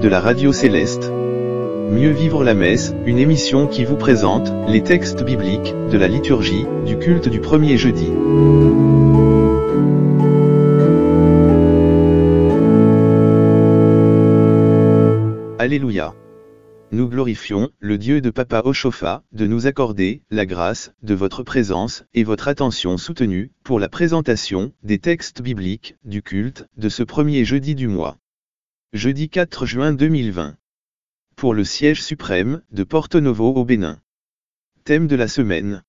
de la radio céleste. Mieux vivre la messe, une émission qui vous présente les textes bibliques de la liturgie du culte du premier jeudi. Alléluia. Nous glorifions le Dieu de Papa Ochofa de nous accorder la grâce de votre présence et votre attention soutenue pour la présentation des textes bibliques du culte de ce premier jeudi du mois. Jeudi 4 juin 2020. Pour le siège suprême de Porto Novo au Bénin. Thème de la semaine.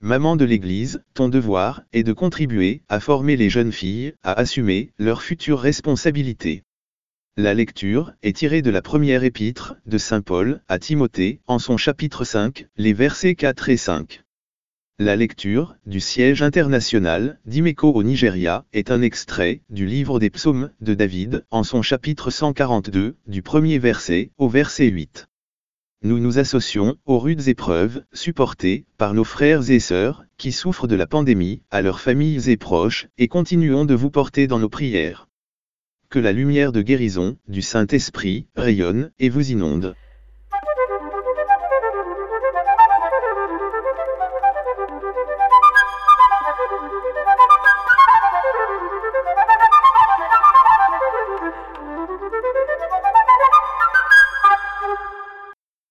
Maman de l'Église, ton devoir est de contribuer à former les jeunes filles à assumer leurs futures responsabilités. La lecture est tirée de la première épître de Saint Paul à Timothée, en son chapitre 5, les versets 4 et 5. La lecture du siège international d'Imeco au Nigeria est un extrait du livre des psaumes de David, en son chapitre 142, du premier verset au verset 8. Nous nous associons aux rudes épreuves supportées par nos frères et sœurs qui souffrent de la pandémie, à leurs familles et proches, et continuons de vous porter dans nos prières que la lumière de guérison du Saint-Esprit rayonne et vous inonde.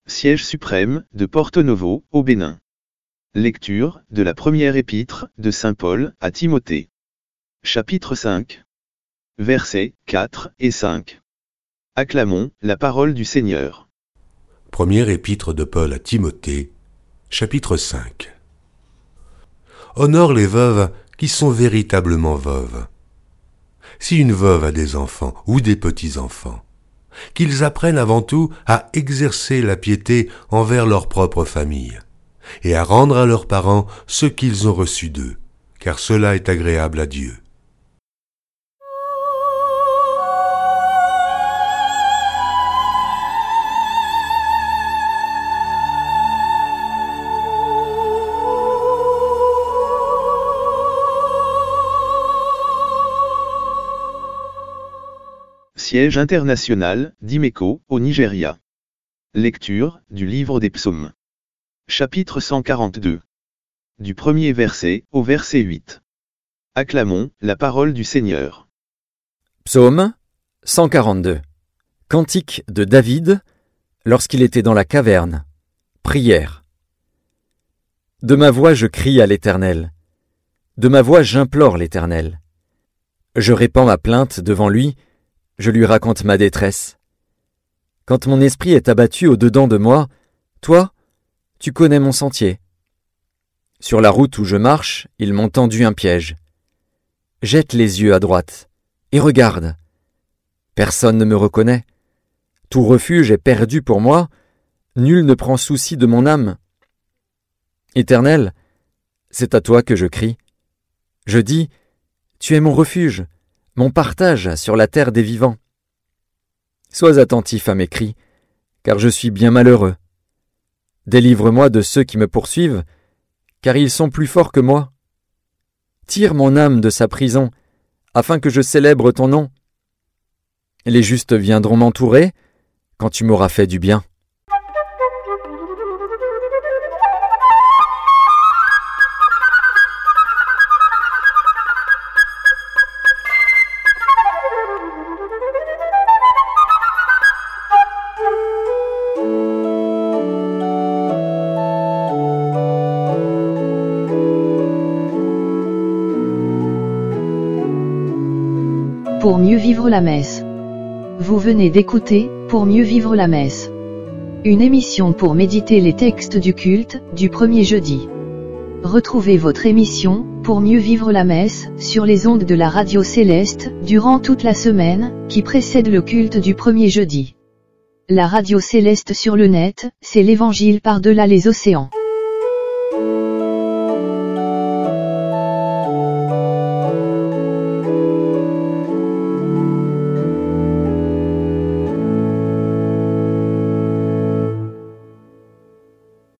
Siège suprême de Porto Novo, au Bénin. Lecture de la première épître de Saint Paul à Timothée. Chapitre 5 versets 4 et 5. Acclamons la parole du Seigneur. Première épître de Paul à Timothée, chapitre 5. Honore les veuves qui sont véritablement veuves. Si une veuve a des enfants ou des petits-enfants, qu'ils apprennent avant tout à exercer la piété envers leur propre famille, et à rendre à leurs parents ce qu'ils ont reçu d'eux, car cela est agréable à Dieu. Siège international d'Imeco, au Nigeria. Lecture du livre des psaumes. Chapitre 142. Du premier verset au verset 8. Acclamons la parole du Seigneur. Psaume 142. Cantique de David lorsqu'il était dans la caverne. Prière. De ma voix je crie à l'Éternel. De ma voix j'implore l'Éternel. Je répands ma plainte devant lui, je lui raconte ma détresse. Quand mon esprit est abattu au-dedans de moi, toi, tu connais mon sentier. Sur la route où je marche, ils m'ont tendu un piège. Jette les yeux à droite, et regarde. Personne ne me reconnaît. Tout refuge est perdu pour moi, nul ne prend souci de mon âme. Éternel, c'est à toi que je crie. Je dis, Tu es mon refuge, mon partage sur la terre des vivants. Sois attentif à mes cris, car je suis bien malheureux. Délivre-moi de ceux qui me poursuivent, car ils sont plus forts que moi. Tire mon âme de sa prison, afin que je célèbre ton nom. Les justes viendront m'entourer quand tu m'auras fait du bien. Pour mieux vivre la messe. Vous venez d'écouter Pour mieux vivre la messe. Une émission pour méditer les textes du culte du premier jeudi. Retrouvez votre émission Pour mieux vivre la messe sur les ondes de la radio céleste durant toute la semaine qui précède le culte du premier jeudi. La radio céleste sur le net, c'est l'évangile par-delà les océans.